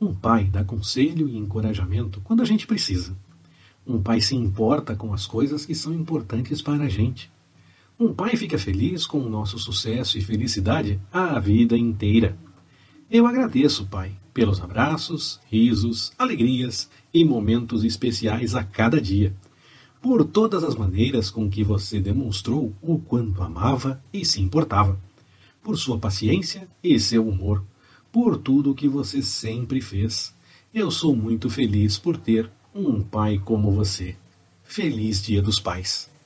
Um pai dá conselho e encorajamento quando a gente precisa. Um pai se importa com as coisas que são importantes para a gente. Um pai fica feliz com o nosso sucesso e felicidade a vida inteira. Eu agradeço, Pai, pelos abraços, risos, alegrias e momentos especiais a cada dia, por todas as maneiras com que você demonstrou o quanto amava e se importava, por sua paciência e seu humor, por tudo o que você sempre fez. Eu sou muito feliz por ter um pai como você. Feliz Dia dos Pais!